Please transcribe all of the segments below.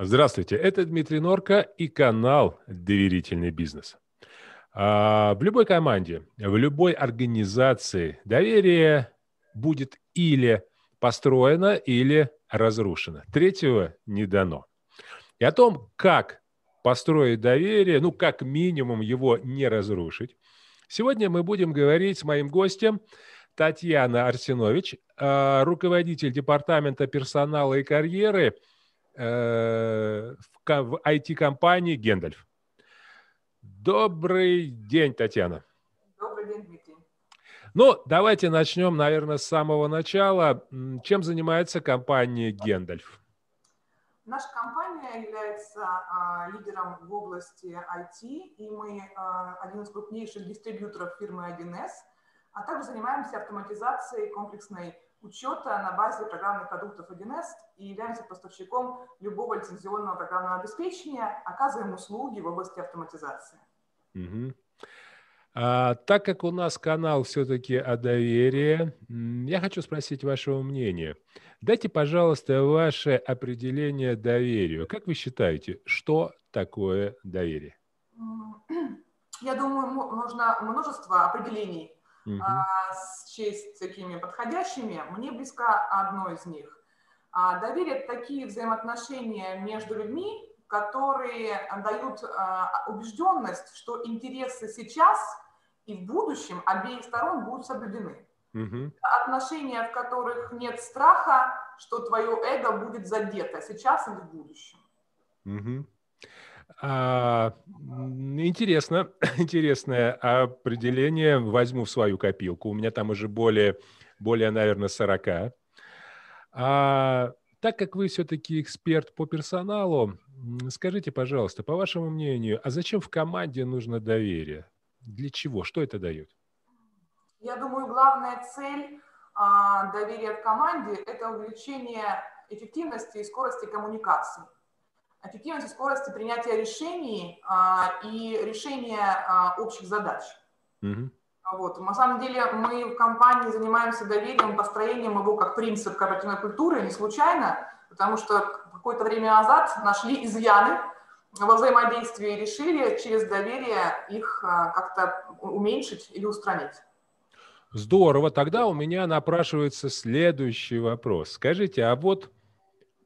Здравствуйте, это Дмитрий Норка и канал «Доверительный бизнес». А, в любой команде, в любой организации доверие будет или построено, или разрушено. Третьего не дано. И о том, как построить доверие, ну, как минимум его не разрушить, сегодня мы будем говорить с моим гостем Татьяна Арсенович, а, руководитель департамента персонала и карьеры – Э, в IT-компании Гендальф. Добрый день, Татьяна. Добрый день, Дмитрий. Ну, давайте начнем, наверное, с самого начала. Чем занимается компания Гендальф? Наша компания является а, лидером в области IT, и мы а, один из крупнейших дистрибьюторов фирмы 1С, а также занимаемся автоматизацией комплексной учета на базе программных продуктов 1С и являемся поставщиком любого лицензионного программного обеспечения, оказываем услуги в области автоматизации. Угу. А, так как у нас канал все-таки о доверии, я хочу спросить вашего мнения. Дайте, пожалуйста, ваше определение доверию. Как вы считаете, что такое доверие? Я думаю, нужно множество определений угу. счесть такими подходящими. Мне близко одно из них. А, доверие – такие взаимоотношения между людьми, которые дают а, убежденность, что интересы сейчас и в будущем обеих сторон будут соблюдены. Угу. Отношения, в которых нет страха, что твое эго будет задето сейчас или в будущем. Угу. А, интересно, интересное определение. Возьму в свою копилку. У меня там уже более, более наверное, 40. А, так как вы все-таки эксперт по персоналу, скажите, пожалуйста, по вашему мнению, а зачем в команде нужно доверие? Для чего? Что это дает? Я думаю, главная цель а, доверия в команде – это увеличение эффективности и скорости коммуникации эффективности скорости принятия решений а, и решения а, общих задач. Угу. Вот. На самом деле мы в компании занимаемся доверием, построением его как принцип корпоративной культуры не случайно, потому что какое-то время назад нашли изъяны во взаимодействии и решили через доверие их а, как-то уменьшить или устранить. Здорово. Тогда у меня напрашивается следующий вопрос. Скажите, а вот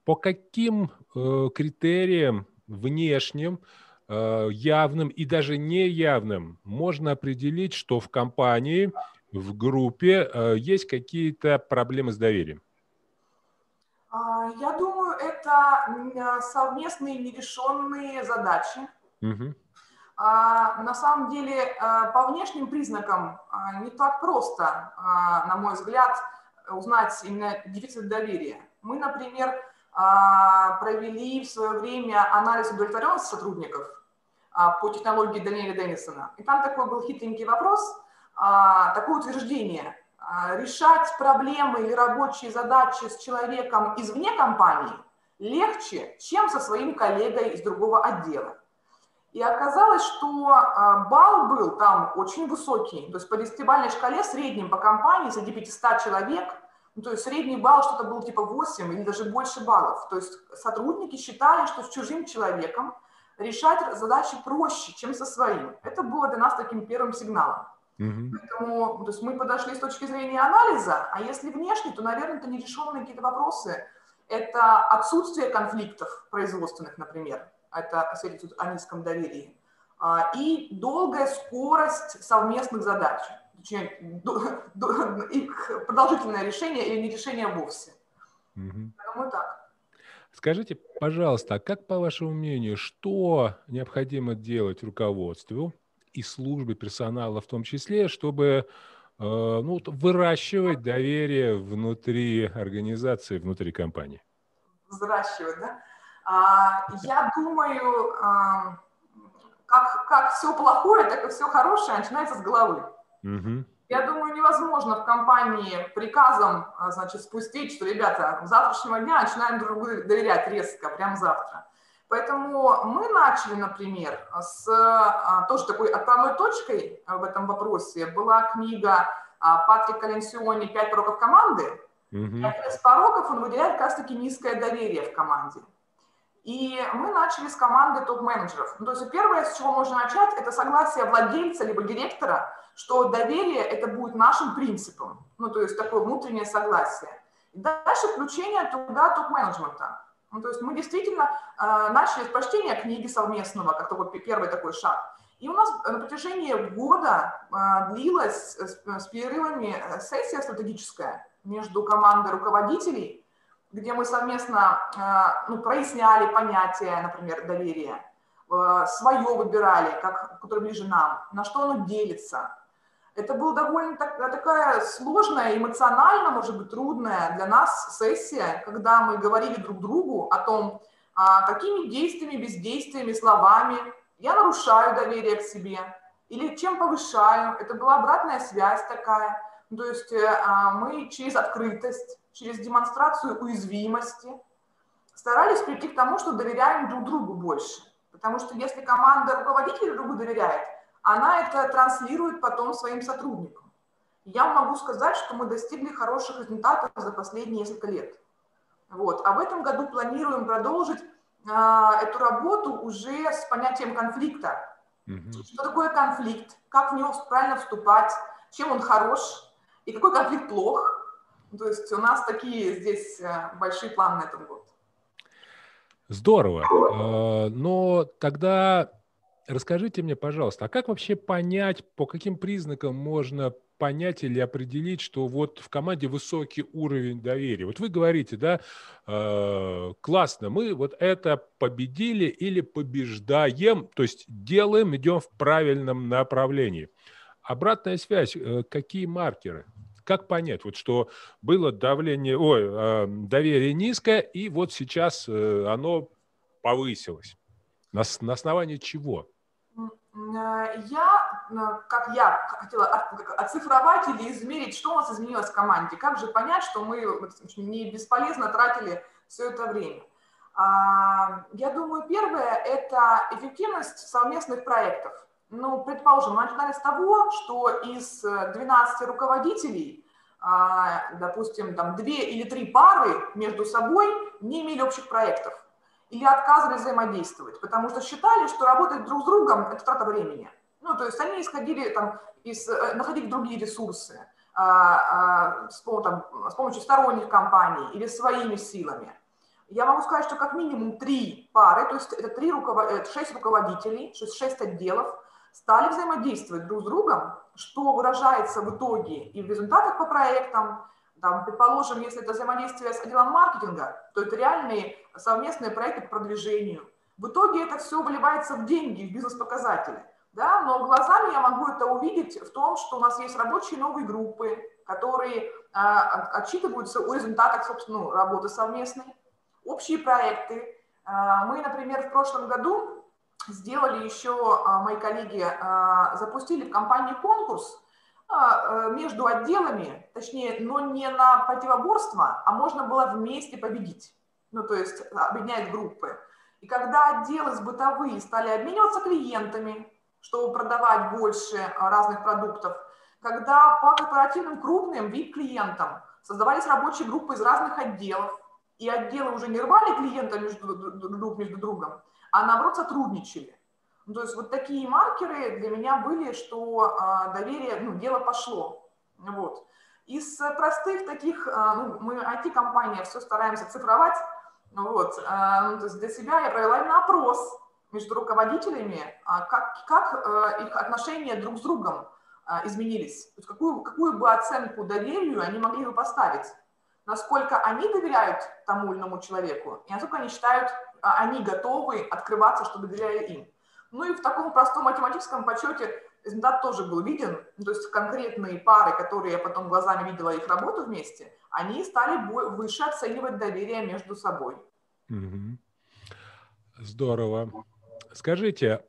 по каким э, критериям внешним, э, явным и даже неявным можно определить, что в компании, в группе э, есть какие-то проблемы с доверием? А, я думаю, это совместные нерешенные задачи. Угу. На самом деле, э, по внешним признакам э, не так просто, на мой взгляд, узнать именно дефицит доверия. Мы, например, а, провели в свое время анализ удовлетворенности сотрудников а, по технологии Даниэля Деннисона. И там такой был хитренький вопрос, а, такое утверждение. Решать проблемы или рабочие задачи с человеком извне компании легче, чем со своим коллегой из другого отдела. И оказалось, что балл был там очень высокий. То есть по десятибалльной шкале среднем по компании среди 500 человек – ну, то есть средний балл что-то был типа 8 или даже больше баллов. То есть сотрудники считали, что с чужим человеком решать задачи проще, чем со своим. Это было для нас таким первым сигналом. Mm-hmm. Поэтому то есть мы подошли с точки зрения анализа, а если внешне, то, наверное, это нерешенные какие-то вопросы. Это отсутствие конфликтов производственных, например. Это свидетельствует о низком доверии. А, и долгая скорость совместных задач продолжительное решение или не решение вовсе. Угу. Поэтому так. Скажите, пожалуйста, а как, по вашему мнению, что необходимо делать руководству и службе персонала в том числе, чтобы э, ну, выращивать доверие внутри организации, внутри компании? Взращивать, да? А, я думаю, а, как, как все плохое, так и все хорошее начинается с головы. Угу. Я думаю, невозможно в компании приказом а, значит, спустить, что, ребята, с завтрашнего дня начинаем друг другу доверять резко, прямо завтра. Поэтому мы начали, например, с а, тоже такой отправной точкой в этом вопросе была книга а, Патрика Ленсиони «Пять пороков команды». Mm-hmm. Один из пороков он выделяет как раз-таки низкое доверие в команде. И мы начали с команды топ-менеджеров. Ну, то есть первое, с чего можно начать, это согласие владельца либо директора, что доверие это будет нашим принципом. Ну, то есть такое внутреннее согласие. И дальше включение туда топ-менеджмента. Ну, то есть мы действительно э, начали с прочтения книги совместного, как такой первый такой шаг. И у нас на протяжении года э, длилась с, с перерывами сессия стратегическая между командой руководителей где мы совместно э, ну, проясняли понятие, например, доверия, э, свое выбирали, как, которое ближе нам, на что оно делится. Это была довольно так, такая сложная, эмоционально, может быть, трудная для нас сессия, когда мы говорили друг другу о том, а, какими действиями, бездействиями, словами я нарушаю доверие к себе или чем повышаю. Это была обратная связь такая. То есть э, а, мы через открытость, через демонстрацию уязвимости старались прийти к тому, что доверяем друг другу больше. Потому что если команда руководителя другу доверяет, она это транслирует потом своим сотрудникам. Я могу сказать, что мы достигли хороших результатов за последние несколько лет. Вот. А в этом году планируем продолжить э, эту работу уже с понятием конфликта. Mm-hmm. Что такое конфликт, как в него правильно вступать, чем он хорош и какой конфликт плох, то есть у нас такие здесь э, большие планы на этот год. Здорово. Э, но тогда расскажите мне, пожалуйста, а как вообще понять, по каким признакам можно понять или определить, что вот в команде высокий уровень доверия. Вот вы говорите, да, э, классно, мы вот это победили или побеждаем, то есть делаем, идем в правильном направлении. Обратная связь, э, какие маркеры? Как понять, вот что было давление, ой, э, доверие низкое, и вот сейчас э, оно повысилось? На, на основании чего? Я, как я хотела оцифровать или измерить, что у нас изменилось в команде, как же понять, что мы не бесполезно тратили все это время. А, я думаю, первое – это эффективность совместных проектов. Ну, предположим, мы начинали с того, что из 12 руководителей, а, допустим, там две или три пары между собой не имели общих проектов или отказывались взаимодействовать, потому что считали, что работать друг с другом – это трата времени. Ну, то есть они исходили там, из, э, находили другие ресурсы а, а, с, там, с помощью сторонних компаний или своими силами. Я могу сказать, что как минимум три пары, то есть это три руковод... шесть руководителей, шесть, шесть отделов, стали взаимодействовать друг с другом, что выражается в итоге и в результатах по проектам, там, предположим, если это взаимодействие с отделом маркетинга, то это реальные совместные проекты по продвижению. В итоге это все выливается в деньги, в бизнес-показатели. Да? Но глазами я могу это увидеть в том, что у нас есть рабочие новые группы, которые а, отчитываются о результатах, собственно, ну, работы совместной, общие проекты. А, мы, например, в прошлом году сделали еще, а, мои коллеги а, запустили в компании конкурс а, э, между отделами, точнее, но не на противоборство, а можно было вместе победить, ну, то есть объединять группы. И когда отделы с бытовые стали обмениваться клиентами, чтобы продавать больше разных продуктов, когда по корпоративным крупным VIP-клиентам создавались рабочие группы из разных отделов, и отделы уже не рвали клиента между, друг между другом, а наоборот сотрудничали. Ну, то есть вот такие маркеры для меня были, что а, доверие, ну, дело пошло. Вот. Из простых таких, а, ну, мы IT-компания, все стараемся цифровать, вот, а, ну, то есть для себя я провела именно опрос между руководителями, а, как, как а, их отношения друг с другом а, изменились, то есть какую, какую бы оценку доверию они могли бы поставить, насколько они доверяют тому или иному человеку, и насколько они считают а они готовы открываться, чтобы доверяли им. Ну и в таком простом математическом подсчете результат тоже был виден, то есть конкретные пары, которые я потом глазами видела их работу вместе, они стали выше оценивать доверие между собой. Здорово. Скажите,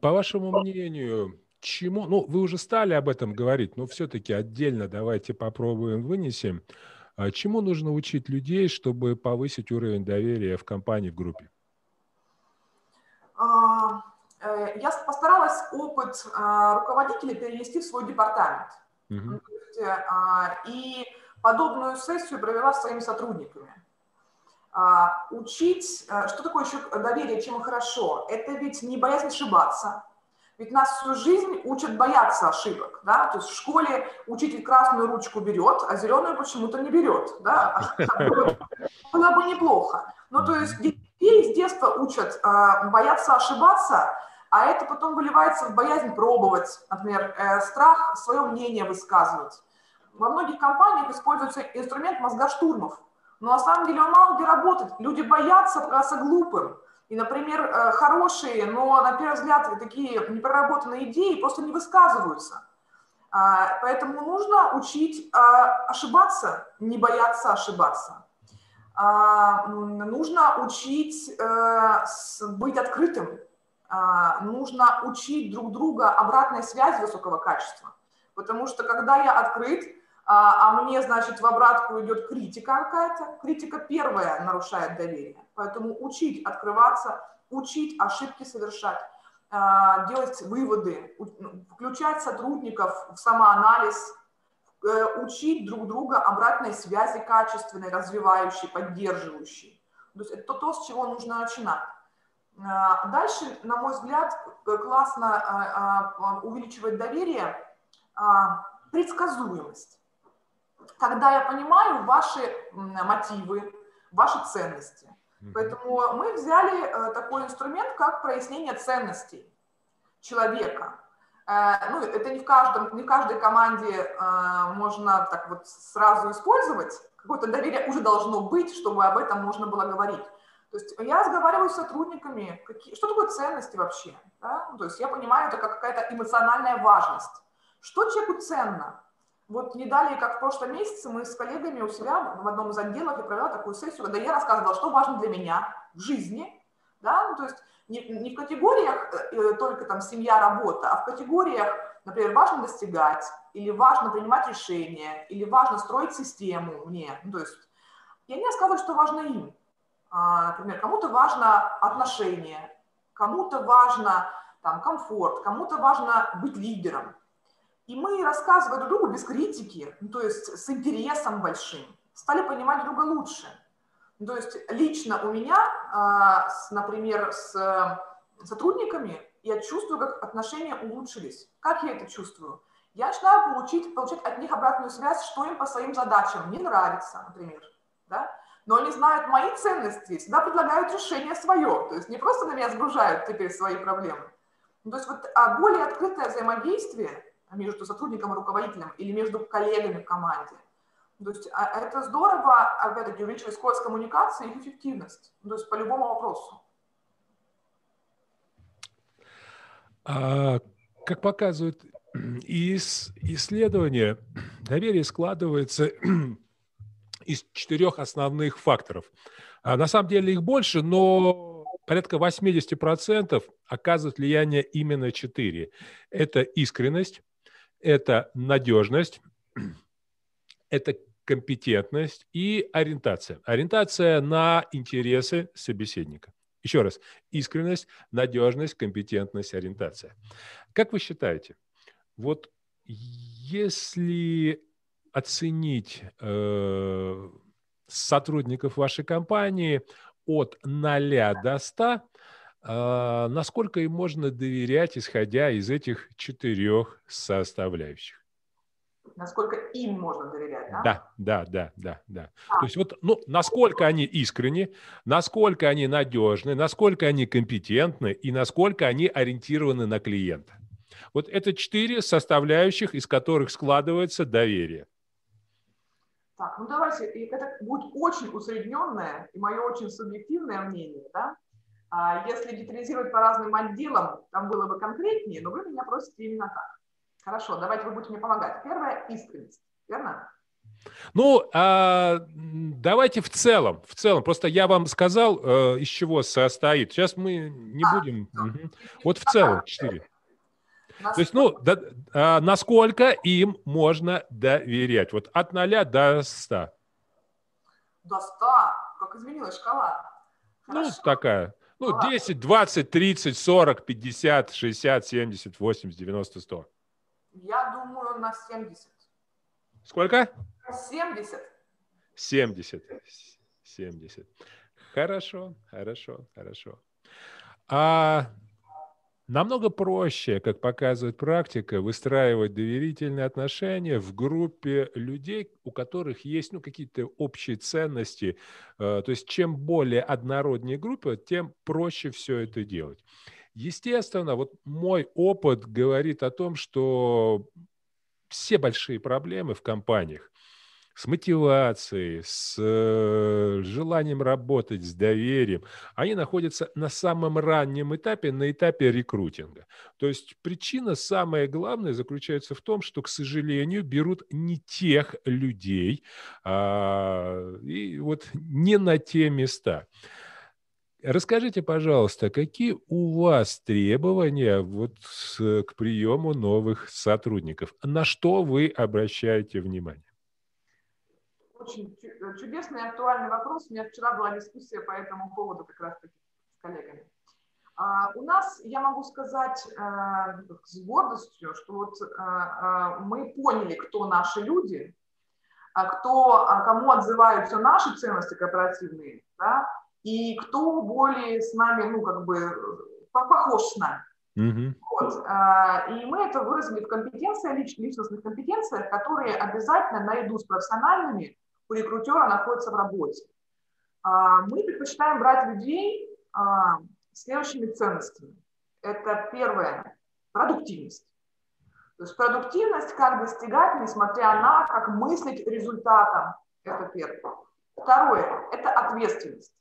по вашему мнению, чему, ну, вы уже стали об этом говорить, но все-таки отдельно давайте попробуем вынесем. А чему нужно учить людей, чтобы повысить уровень доверия в компании, в группе? А, э, я постаралась опыт а, руководителя перенести в свой департамент. Угу. И подобную сессию провела с своими сотрудниками. Учить, а, что такое еще доверие, чем и хорошо? Это ведь не боязнь ошибаться. Ведь нас всю жизнь учат бояться ошибок, да, то есть в школе учитель красную ручку берет, а зеленую почему-то не берет, да, было бы неплохо. Ну, то есть детей с детства учат бояться ошибаться, а это потом выливается в боязнь пробовать, например, э, страх свое мнение высказывать. Во многих компаниях используется инструмент мозга штурмов, но на самом деле он мало где работает. Люди боятся показаться глупым. И, например, э, хорошие, но, на первый взгляд, такие непроработанные идеи просто не высказываются. А, поэтому нужно учить а, ошибаться, не бояться ошибаться. А, нужно учить э, быть открытым, нужно учить друг друга обратной связи высокого качества. Потому что когда я открыт, а, а мне, значит, в обратку идет критика какая-то, критика первая нарушает доверие. Поэтому учить открываться, учить ошибки совершать, а, делать выводы, ну, включать сотрудников в самоанализ, э, учить друг друга обратной связи качественной, развивающей, поддерживающей. То есть это то, с чего нужно начинать. А, дальше, на мой взгляд, классно увеличивает доверие предсказуемость. Когда я понимаю ваши мотивы, ваши ценности. Поэтому мы взяли э, такой инструмент, как прояснение ценностей человека. Э, ну, это не в, каждом, не в каждой команде э, можно так вот сразу использовать. Какое-то доверие уже должно быть, чтобы об этом можно было говорить. То есть я разговариваю с сотрудниками, какие, что такое ценности вообще? Да? То есть я понимаю, это как какая-то эмоциональная важность. Что человеку ценно? Вот не далее, как в прошлом месяце, мы с коллегами у себя в одном из отделов я провела такую сессию, когда я рассказывала, что важно для меня в жизни. Да? Ну, то есть не, не в категориях э, только там семья, работа, а в категориях, например, важно достигать, или важно принимать решения, или важно строить систему мне. Ну, то есть я не рассказываю, что важно им. А, например, кому-то важно отношение, кому-то важно там, комфорт, кому-то важно быть лидером. И мы, рассказывая друг другу без критики, ну, то есть с интересом большим, стали понимать друга лучше. Ну, то есть лично у меня, а, например, с сотрудниками, я чувствую, как отношения улучшились. Как я это чувствую? Я начинаю получить, получать от них обратную связь, что им по своим задачам не нравится, например. Да? но они знают мои ценности, всегда предлагают решение свое, то есть не просто на меня сгружают теперь свои проблемы. Ну, то есть вот а более открытое взаимодействие между сотрудником и руководителем или между коллегами в команде. То есть а, это здорово, опять-таки, увеличивает скорость коммуникации и эффективность, то есть по любому вопросу. А, как показывают исследования, доверие складывается из четырех основных факторов. А на самом деле их больше, но порядка 80% оказывает влияние именно четыре. Это искренность, это надежность, это компетентность и ориентация. Ориентация на интересы собеседника. Еще раз, искренность, надежность, компетентность, ориентация. Как вы считаете, вот если оценить э, сотрудников вашей компании от 0 до 100, э, насколько им можно доверять, исходя из этих четырех составляющих? Насколько им можно доверять, да? Да, да, да, да, да. А. То есть вот, ну, насколько они искренни, насколько они надежны, насколько они компетентны и насколько они ориентированы на клиента. Вот это четыре составляющих, из которых складывается доверие. Так, ну давайте, это будет очень усредненное и мое очень субъективное мнение, да. А если детализировать по разным отделам, там было бы конкретнее, но вы меня просите именно так. Хорошо, давайте вы будете мне помогать. Первое – искренность, верно? Ну, а, давайте в целом, в целом. Просто я вам сказал, э, из чего состоит. Сейчас мы не а, будем. Угу. Вот в целом четыре. Насколько? То есть, ну, да, а, насколько им можно доверять? Вот от 0 до 100. До 100? Как изменилась шкала? Ну, Хорошо. Ну, такая. Ну, Ладно. 10, 20, 30, 40, 50, 60, 70, 80, 90, 100. Я думаю, на 70. Сколько? 70. 70. 70. Хорошо, хорошо, хорошо. А намного проще, как показывает практика, выстраивать доверительные отношения в группе людей, у которых есть ну, какие-то общие ценности. Э, то есть чем более однороднее группа, тем проще все это делать. Естественно, вот мой опыт говорит о том, что все большие проблемы в компаниях с мотивацией, с э, желанием работать, с доверием, они находятся на самом раннем этапе, на этапе рекрутинга. То есть причина самая главная заключается в том, что, к сожалению, берут не тех людей а, и вот не на те места. Расскажите, пожалуйста, какие у вас требования вот к приему новых сотрудников? На что вы обращаете внимание? Очень э, чудесный и актуальный вопрос. У меня вчера была дискуссия по этому поводу как раз-таки с коллегами. А, у нас, я могу сказать э, с гордостью, что вот э, мы поняли, кто наши люди, а кто, а кому отзываются наши ценности корпоративные, да, и кто более с нами, ну, как бы, похож с нами. Mm-hmm. Вот. И мы это выразили в компетенциях, личностных компетенциях, которые обязательно наряду с профессиональными у рекрутера находится в работе. А, мы предпочитаем брать людей а, следующими ценностями. Это первое – продуктивность. То есть продуктивность, как достигать, несмотря на, как мыслить результатом. Это первое. Второе – это ответственность.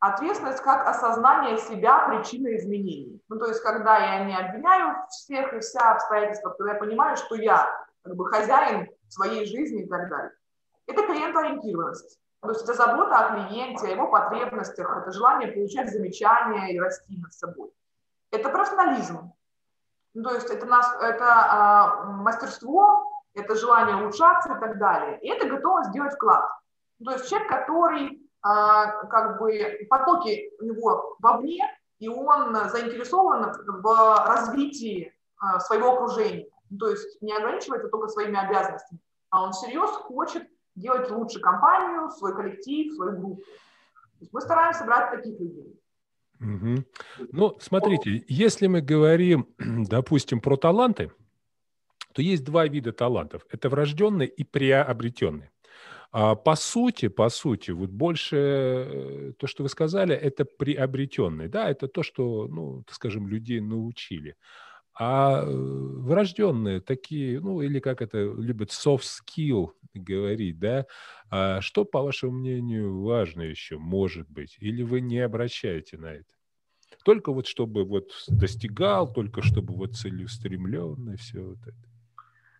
Ответственность как осознание себя причины изменений. Ну, то есть, когда я не обвиняю всех и вся обстоятельства, когда я понимаю, что я как бы хозяин своей жизни и так далее. Это клиентоориентированность. То есть это забота о клиенте, о его потребностях, это желание получать замечания и расти над собой. Это профессионализм. Ну, то есть это, нас, это а, мастерство, это желание улучшаться и так далее. И это готовность сделать вклад. Ну, то есть человек, который а, как бы потоки у него вовне, и он заинтересован в развитии а, своего окружения. Ну, то есть не ограничивается только своими обязанностями, а он всерьез хочет делать лучше компанию, свой коллектив, свою группу. То есть мы стараемся брать таких людей. Угу. Ну, смотрите, если мы говорим, допустим, про таланты, то есть два вида талантов. Это врожденные и приобретенные. А по сути, по сути, вот больше э, то, что вы сказали, это приобретенные. Да, это то, что, ну, скажем, людей научили. А э, врожденные такие, ну, или как это любят soft skill говорить, да, а что, по вашему мнению, важно еще, может быть, или вы не обращаете на это? Только вот чтобы вот достигал, только чтобы вот целеустремленный, все вот это.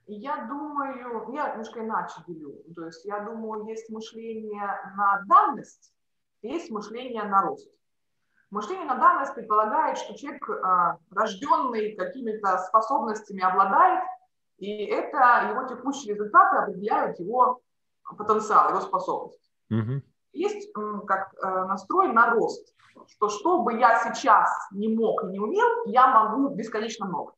Я думаю, я немножко иначе делю. То есть я думаю, есть мышление на данность, есть мышление на рост. Мышление на данность предполагает, что человек, а, рожденный какими-то способностями, обладает, и это его текущие результаты определяют его потенциал, его способность. Угу. Есть как э, настрой на рост, что что бы я сейчас не мог и не умел, я могу бесконечно много.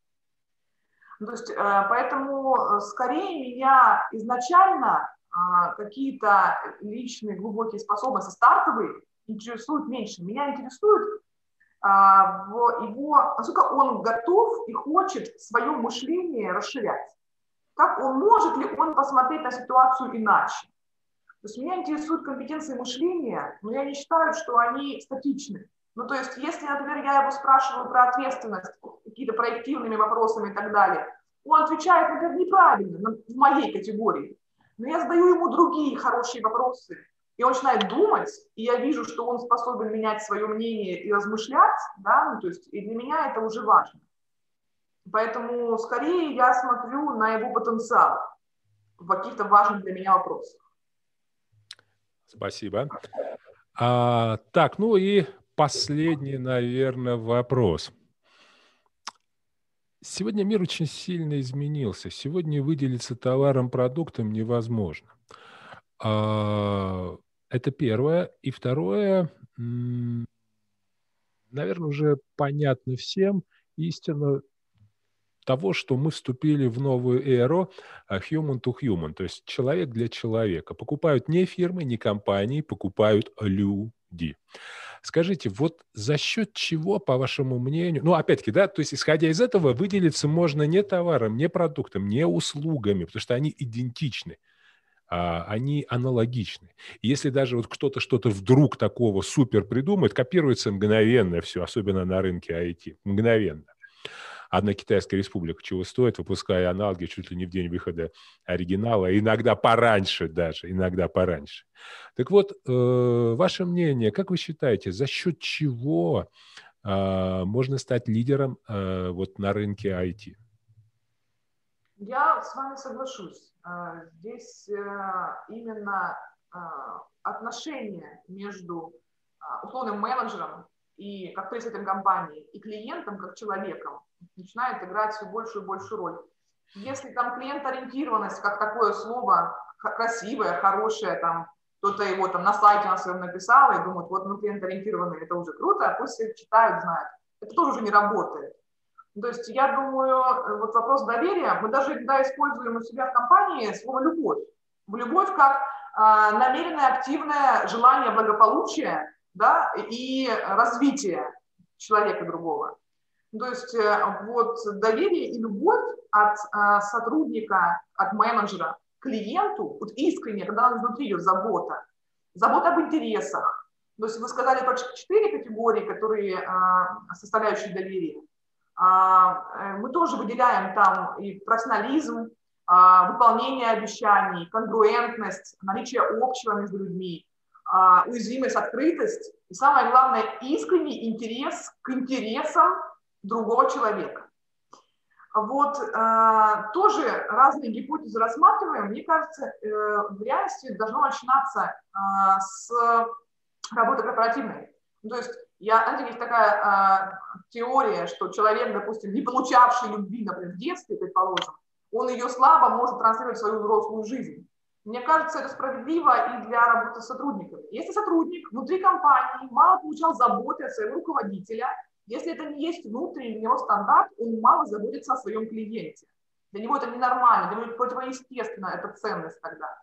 То есть, э, поэтому э, скорее меня изначально а, какие-то личные глубокие способности, стартовые, интересуют меньше. Меня интересует а, его, насколько он готов и хочет свое мышление расширять. Как он, может ли он посмотреть на ситуацию иначе? То есть меня интересуют компетенции мышления, но я не считаю, что они статичны. Ну, то есть, если, например, я его спрашиваю про ответственность, какие-то проективными вопросами и так далее, он отвечает, например, неправильно в моей категории. Но я задаю ему другие хорошие вопросы, и он начинает думать, и я вижу, что он способен менять свое мнение и размышлять, да, ну, то есть, и для меня это уже важно. Поэтому скорее я смотрю на его потенциал в каких-то важных для меня вопросах. Спасибо. А, так, ну и последний, наверное, вопрос. Сегодня мир очень сильно изменился. Сегодня выделиться товаром, продуктом невозможно. А, это первое. И второе, наверное, уже понятно всем, истина того, что мы вступили в новую эру а, human to human, то есть человек для человека. Покупают не фирмы, не компании, покупают люди. Скажите, вот за счет чего, по вашему мнению, ну, опять-таки, да, то есть, исходя из этого, выделиться можно не товаром, не продуктом, не услугами, потому что они идентичны, они аналогичны. Если даже вот кто-то что-то вдруг такого супер придумает, копируется мгновенно все, особенно на рынке IT, мгновенно. Одна Китайская республика чего стоит, выпуская аналоги чуть ли не в день выхода оригинала, иногда пораньше даже, иногда пораньше. Так вот, э, ваше мнение, как вы считаете, за счет чего э, можно стать лидером э, вот на рынке IT? Я с вами соглашусь. Э, здесь э, именно э, отношения между условным менеджером и как представителем компании и клиентом как человеком начинает играть все большую и большую роль. Если там клиент-ориентированность, как такое слово красивое, хорошее, там кто-то его там на сайте на своем написал и думает, вот мы клиент-ориентированные, это уже круто, а пусть все читают, знают. Это тоже уже не работает. То есть я думаю, вот вопрос доверия, мы даже иногда используем у себя в компании слово «любовь». Любовь как э, намеренное, активное желание благополучия да, и развития человека другого. То есть э, вот доверие и любовь от э, сотрудника, от менеджера клиенту, вот искренне, когда внутри ее забота, забота об интересах. То есть вы сказали про четыре категории, которые э, составляющие доверие. А, мы тоже выделяем там и профессионализм, а, выполнение обещаний, конгруентность, наличие общего между людьми, а, уязвимость, открытость и самое главное искренний интерес к интересам другого человека. Вот э, тоже разные гипотезы рассматриваем. Мне кажется, э, в реальности должно начинаться э, с работы корпоративной. То есть я, знаете, есть такая э, теория, что человек, допустим, не получавший любви, например, в детстве, предположим, он ее слабо может транслировать в свою взрослую жизнь. Мне кажется, это справедливо и для работы с сотрудниками. Если сотрудник внутри компании мало получал заботы от своего руководителя, если это не есть внутренний для него стандарт, он мало заботится о своем клиенте. Для него это ненормально, для него противоестественно эта ценность тогда.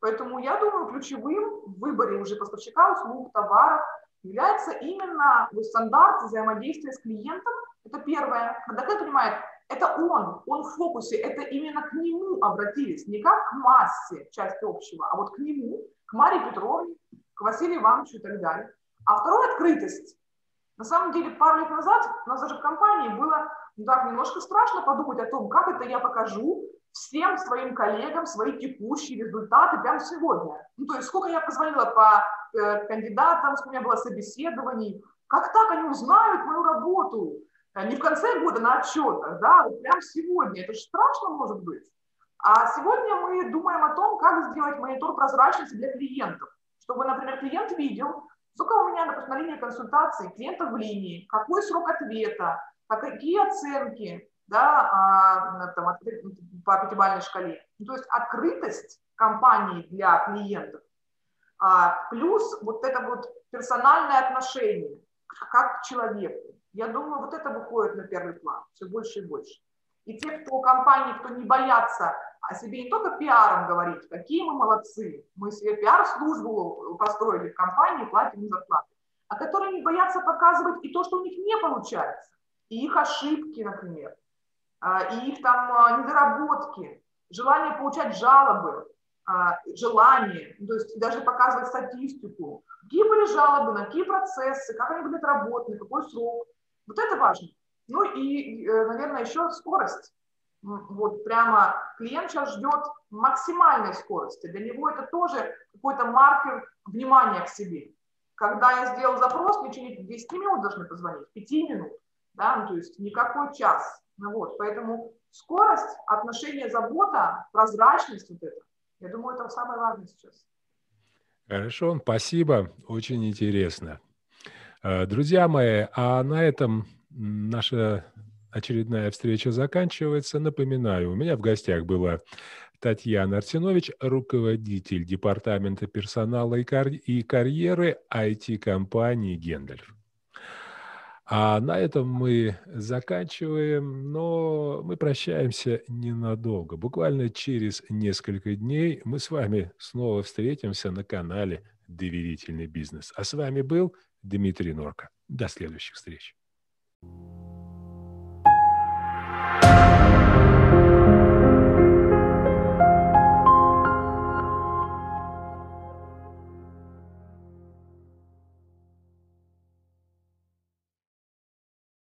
Поэтому я думаю, ключевым в выборе уже поставщика услуг, товаров является именно стандарт взаимодействия с клиентом. Это первое. Когда клиент понимает, это он, он в фокусе, это именно к нему обратились, не как к массе, часть общего, а вот к нему, к Марии Петровне, к Василию Ивановичу и так далее. А второе – открытость. На самом деле, пару лет назад у нас даже в компании было ну, так немножко страшно подумать о том, как это я покажу всем своим коллегам свои текущие результаты прямо сегодня. Ну, то есть сколько я позвонила по э, кандидатам, сколько у меня было собеседований, как так они узнают мою работу? Э, не в конце года на отчетах, да, вот прямо сегодня. Это же страшно может быть. А сегодня мы думаем о том, как сделать монитор прозрачности для клиентов, чтобы, например, клиент видел, Сколько у меня, допустим, на линии консультации клиентов в линии, какой срок ответа, какие оценки да, а, там, по пятибалльной шкале. Ну, то есть открытость компании для клиентов, а, плюс вот это вот персональное отношение как к человеку. Я думаю, вот это выходит на первый план все больше и больше. И те, кто компании, кто не боятся о себе не только пиаром говорить, какие мы молодцы, мы себе пиар-службу построили в компании, платим им зарплату, а которые не боятся показывать и то, что у них не получается, и их ошибки, например, и их там а, недоработки, желание получать жалобы, а, желание, то есть даже показывать статистику, какие были жалобы, на какие процессы, как они были отработаны, какой срок. Вот это важно. Ну и, э, наверное, еще скорость вот прямо клиент сейчас ждет максимальной скорости. Для него это тоже какой-то маркер внимания к себе. Когда я сделал запрос, в течение 10 минут должны позвонить, 5 минут, да, ну, то есть никакой час. Ну, вот, поэтому скорость, отношение, забота, прозрачность вот это, я думаю, это самое важное сейчас. Хорошо, спасибо, очень интересно. Э, друзья мои, а на этом наша очередная встреча заканчивается. Напоминаю, у меня в гостях была Татьяна Арсенович, руководитель департамента персонала и, карьеры IT-компании «Гендальф». А на этом мы заканчиваем, но мы прощаемся ненадолго. Буквально через несколько дней мы с вами снова встретимся на канале «Доверительный бизнес». А с вами был Дмитрий Норка. До следующих встреч.